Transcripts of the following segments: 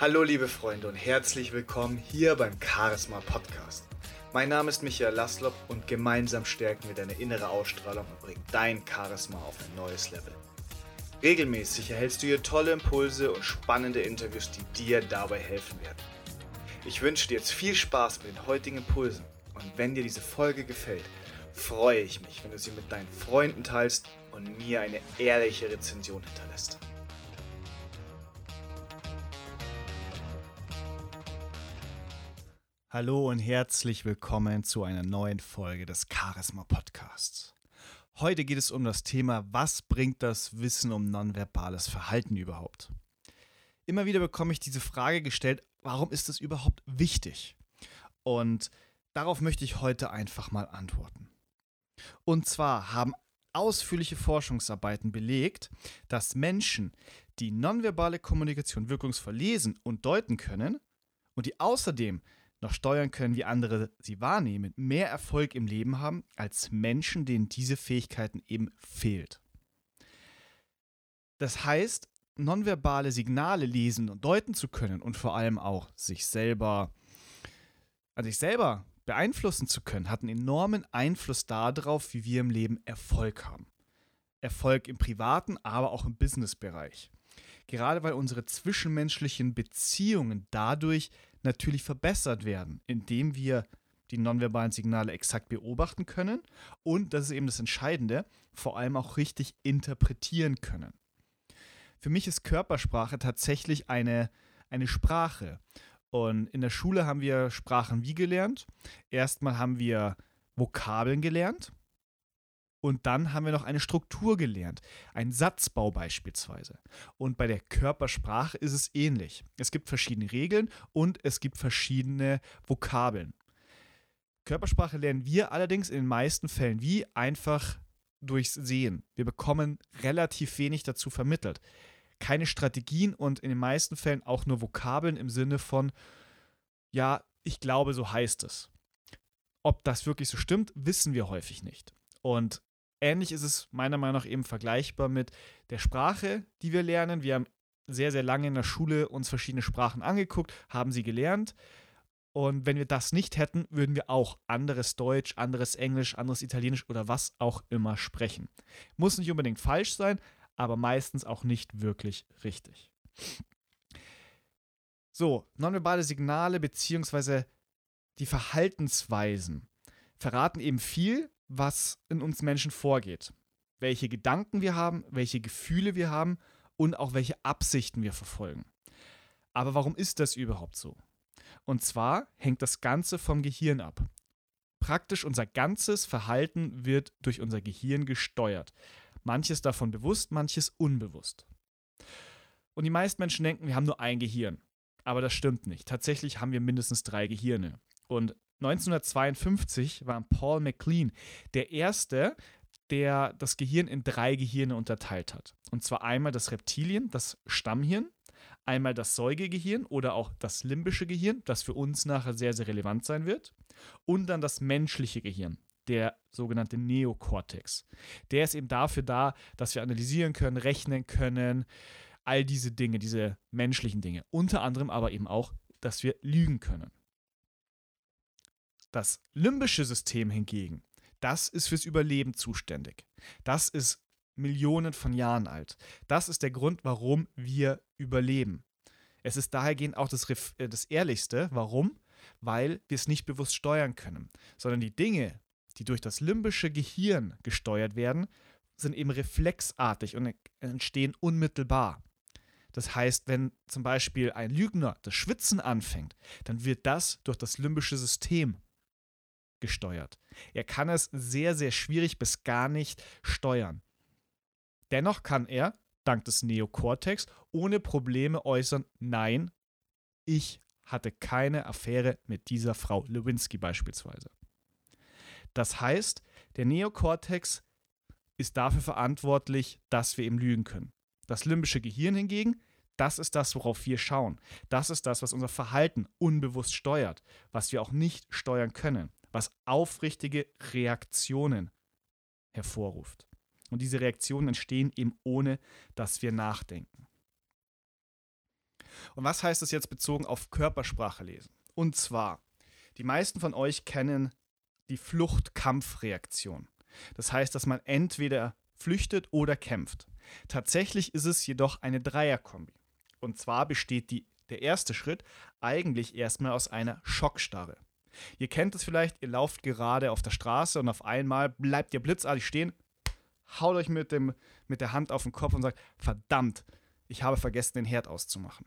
Hallo liebe Freunde und herzlich willkommen hier beim Charisma Podcast. Mein Name ist Michael Laslop und gemeinsam stärken wir deine innere Ausstrahlung und bringen dein Charisma auf ein neues Level. Regelmäßig erhältst du hier tolle Impulse und spannende Interviews, die dir dabei helfen werden. Ich wünsche dir jetzt viel Spaß mit den heutigen Impulsen und wenn dir diese Folge gefällt, freue ich mich, wenn du sie mit deinen Freunden teilst und mir eine ehrliche Rezension hinterlässt. Hallo und herzlich willkommen zu einer neuen Folge des Charisma Podcasts. Heute geht es um das Thema, was bringt das Wissen um nonverbales Verhalten überhaupt? Immer wieder bekomme ich diese Frage gestellt, warum ist das überhaupt wichtig? Und darauf möchte ich heute einfach mal antworten. Und zwar haben ausführliche Forschungsarbeiten belegt, dass Menschen, die nonverbale Kommunikation wirkungsvoll lesen und deuten können und die außerdem noch steuern können, wie andere sie wahrnehmen, mehr Erfolg im Leben haben als Menschen, denen diese Fähigkeiten eben fehlt. Das heißt, nonverbale Signale lesen und deuten zu können und vor allem auch sich selber an sich selber beeinflussen zu können, hat einen enormen Einfluss darauf, wie wir im Leben Erfolg haben. Erfolg im privaten, aber auch im Businessbereich. Gerade weil unsere zwischenmenschlichen Beziehungen dadurch natürlich verbessert werden, indem wir die nonverbalen Signale exakt beobachten können und, das ist eben das Entscheidende, vor allem auch richtig interpretieren können. Für mich ist Körpersprache tatsächlich eine, eine Sprache. Und in der Schule haben wir Sprachen wie gelernt. Erstmal haben wir Vokabeln gelernt. Und dann haben wir noch eine Struktur gelernt, ein Satzbau beispielsweise. Und bei der Körpersprache ist es ähnlich. Es gibt verschiedene Regeln und es gibt verschiedene Vokabeln. Körpersprache lernen wir allerdings in den meisten Fällen wie einfach durchs Sehen. Wir bekommen relativ wenig dazu vermittelt. Keine Strategien und in den meisten Fällen auch nur Vokabeln im Sinne von, ja, ich glaube, so heißt es. Ob das wirklich so stimmt, wissen wir häufig nicht. Und ähnlich ist es meiner Meinung nach eben vergleichbar mit der Sprache, die wir lernen. Wir haben sehr, sehr lange in der Schule uns verschiedene Sprachen angeguckt, haben sie gelernt. Und wenn wir das nicht hätten, würden wir auch anderes Deutsch, anderes Englisch, anderes Italienisch oder was auch immer sprechen. Muss nicht unbedingt falsch sein, aber meistens auch nicht wirklich richtig. So, nonverbale Signale bzw. die Verhaltensweisen verraten eben viel was in uns Menschen vorgeht. Welche Gedanken wir haben, welche Gefühle wir haben und auch welche Absichten wir verfolgen. Aber warum ist das überhaupt so? Und zwar hängt das Ganze vom Gehirn ab. Praktisch unser ganzes Verhalten wird durch unser Gehirn gesteuert. Manches davon bewusst, manches unbewusst. Und die meisten Menschen denken, wir haben nur ein Gehirn. Aber das stimmt nicht. Tatsächlich haben wir mindestens drei Gehirne. Und 1952 war Paul MacLean der erste, der das Gehirn in drei Gehirne unterteilt hat. Und zwar einmal das Reptilien, das Stammhirn, einmal das Säugegehirn oder auch das limbische Gehirn, das für uns nachher sehr, sehr relevant sein wird, und dann das menschliche Gehirn, der sogenannte Neokortex. Der ist eben dafür da, dass wir analysieren können, rechnen können, all diese Dinge, diese menschlichen Dinge. Unter anderem aber eben auch, dass wir lügen können. Das limbische System hingegen, das ist fürs Überleben zuständig. Das ist Millionen von Jahren alt. Das ist der Grund, warum wir überleben. Es ist dahergehend auch das, äh, das Ehrlichste. Warum? Weil wir es nicht bewusst steuern können, sondern die Dinge, die durch das limbische Gehirn gesteuert werden, sind eben reflexartig und entstehen unmittelbar. Das heißt, wenn zum Beispiel ein Lügner das Schwitzen anfängt, dann wird das durch das limbische System gesteuert. Er kann es sehr, sehr schwierig bis gar nicht steuern. Dennoch kann er, dank des Neokortex, ohne Probleme äußern, nein, ich hatte keine Affäre mit dieser Frau Lewinsky beispielsweise. Das heißt, der Neokortex ist dafür verantwortlich, dass wir ihm lügen können. Das limbische Gehirn hingegen, das ist das, worauf wir schauen. Das ist das, was unser Verhalten unbewusst steuert, was wir auch nicht steuern können was aufrichtige Reaktionen hervorruft. Und diese Reaktionen entstehen eben ohne, dass wir nachdenken. Und was heißt das jetzt bezogen auf Körpersprache lesen? Und zwar, die meisten von euch kennen die Flucht-Kampf-Reaktion. Das heißt, dass man entweder flüchtet oder kämpft. Tatsächlich ist es jedoch eine Dreierkombi. Und zwar besteht die, der erste Schritt eigentlich erstmal aus einer Schockstarre. Ihr kennt es vielleicht, ihr lauft gerade auf der Straße und auf einmal bleibt ihr blitzartig stehen, haut euch mit, dem, mit der Hand auf den Kopf und sagt, verdammt, ich habe vergessen, den Herd auszumachen.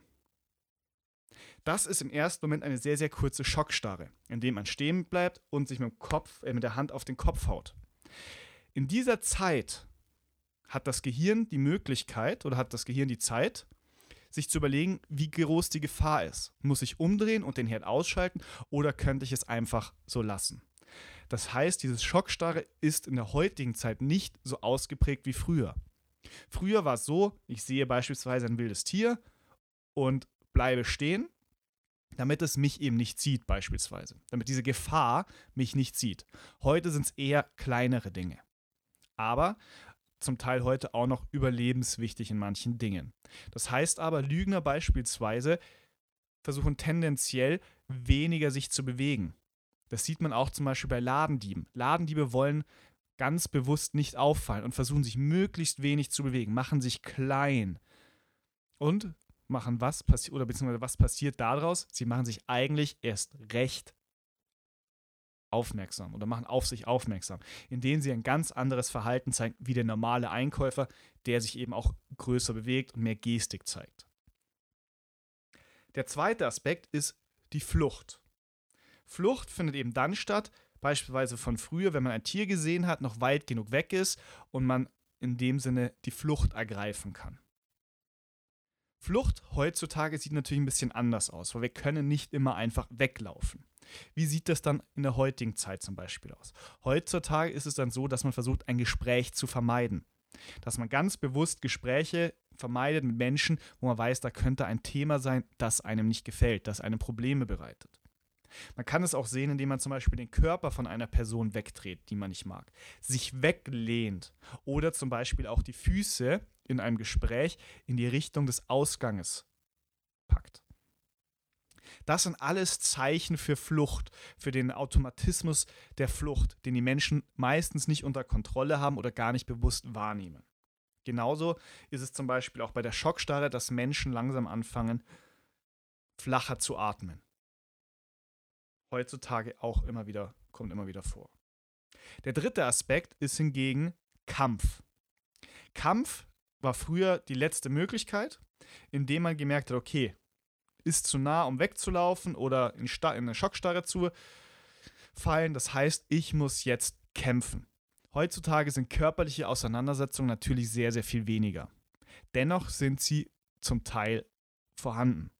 Das ist im ersten Moment eine sehr, sehr kurze Schockstarre, in dem man stehen bleibt und sich mit, dem Kopf, äh, mit der Hand auf den Kopf haut. In dieser Zeit hat das Gehirn die Möglichkeit oder hat das Gehirn die Zeit, sich zu überlegen, wie groß die Gefahr ist. Muss ich umdrehen und den Herd ausschalten oder könnte ich es einfach so lassen? Das heißt, dieses Schockstarre ist in der heutigen Zeit nicht so ausgeprägt wie früher. Früher war es so, ich sehe beispielsweise ein wildes Tier und bleibe stehen, damit es mich eben nicht sieht beispielsweise. Damit diese Gefahr mich nicht sieht. Heute sind es eher kleinere Dinge. Aber zum Teil heute auch noch überlebenswichtig in manchen Dingen. Das heißt aber, Lügner beispielsweise versuchen tendenziell weniger sich zu bewegen. Das sieht man auch zum Beispiel bei Ladendieben. Ladendiebe wollen ganz bewusst nicht auffallen und versuchen sich möglichst wenig zu bewegen, machen sich klein und machen was passiert oder beziehungsweise was passiert daraus? Sie machen sich eigentlich erst recht aufmerksam oder machen auf sich aufmerksam, indem sie ein ganz anderes Verhalten zeigen wie der normale Einkäufer, der sich eben auch größer bewegt und mehr Gestik zeigt. Der zweite Aspekt ist die Flucht. Flucht findet eben dann statt, beispielsweise von früher, wenn man ein Tier gesehen hat, noch weit genug weg ist und man in dem Sinne die Flucht ergreifen kann. Flucht heutzutage sieht natürlich ein bisschen anders aus, weil wir können nicht immer einfach weglaufen. Wie sieht das dann in der heutigen Zeit zum Beispiel aus? Heutzutage ist es dann so, dass man versucht, ein Gespräch zu vermeiden. Dass man ganz bewusst Gespräche vermeidet mit Menschen, wo man weiß, da könnte ein Thema sein, das einem nicht gefällt, das einem Probleme bereitet. Man kann es auch sehen, indem man zum Beispiel den Körper von einer Person wegdreht, die man nicht mag, sich weglehnt oder zum Beispiel auch die Füße in einem Gespräch in die Richtung des Ausganges packt. Das sind alles Zeichen für Flucht, für den Automatismus der Flucht, den die Menschen meistens nicht unter Kontrolle haben oder gar nicht bewusst wahrnehmen. Genauso ist es zum Beispiel auch bei der Schockstarre, dass Menschen langsam anfangen, flacher zu atmen. Heutzutage auch immer wieder, kommt immer wieder vor. Der dritte Aspekt ist hingegen Kampf. Kampf war früher die letzte Möglichkeit, indem man gemerkt hat, okay, ist zu nah, um wegzulaufen oder in, in eine Schockstarre zu fallen. Das heißt, ich muss jetzt kämpfen. Heutzutage sind körperliche Auseinandersetzungen natürlich sehr, sehr viel weniger. Dennoch sind sie zum Teil vorhanden.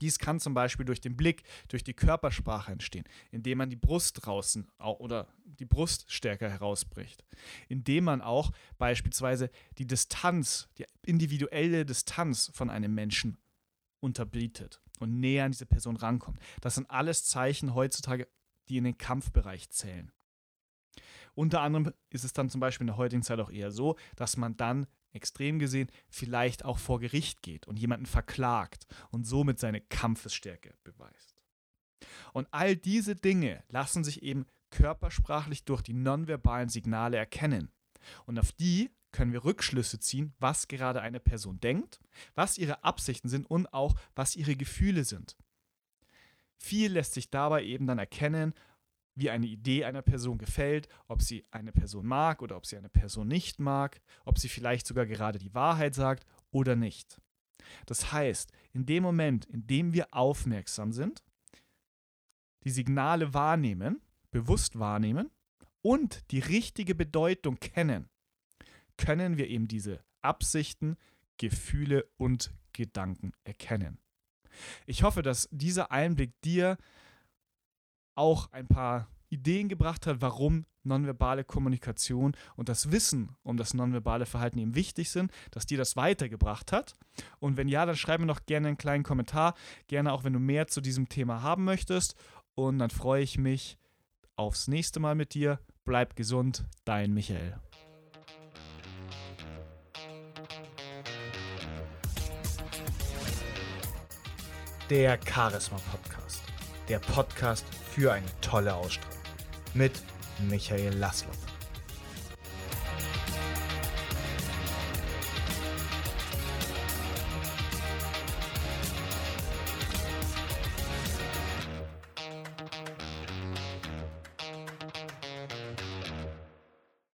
Dies kann zum Beispiel durch den Blick, durch die Körpersprache entstehen, indem man die Brust draußen oder die Brust stärker herausbricht, indem man auch beispielsweise die Distanz, die individuelle Distanz von einem Menschen unterbietet und näher an diese Person rankommt. Das sind alles Zeichen heutzutage, die in den Kampfbereich zählen. Unter anderem ist es dann zum Beispiel in der heutigen Zeit auch eher so, dass man dann extrem gesehen vielleicht auch vor Gericht geht und jemanden verklagt und somit seine Kampfesstärke beweist. Und all diese Dinge lassen sich eben körpersprachlich durch die nonverbalen Signale erkennen. Und auf die können wir Rückschlüsse ziehen, was gerade eine Person denkt, was ihre Absichten sind und auch was ihre Gefühle sind. Viel lässt sich dabei eben dann erkennen, wie eine Idee einer Person gefällt, ob sie eine Person mag oder ob sie eine Person nicht mag, ob sie vielleicht sogar gerade die Wahrheit sagt oder nicht. Das heißt, in dem Moment, in dem wir aufmerksam sind, die Signale wahrnehmen, bewusst wahrnehmen und die richtige Bedeutung kennen, können wir eben diese Absichten, Gefühle und Gedanken erkennen. Ich hoffe, dass dieser Einblick dir auch ein paar Ideen gebracht hat, warum nonverbale Kommunikation und das Wissen um das nonverbale Verhalten eben wichtig sind, dass dir das weitergebracht hat. Und wenn ja, dann schreib mir noch gerne einen kleinen Kommentar, gerne auch wenn du mehr zu diesem Thema haben möchtest. Und dann freue ich mich aufs nächste Mal mit dir. Bleib gesund, dein Michael. der Charisma Podcast. Der Podcast für eine tolle Ausstrahlung. Mit Michael Laszlo.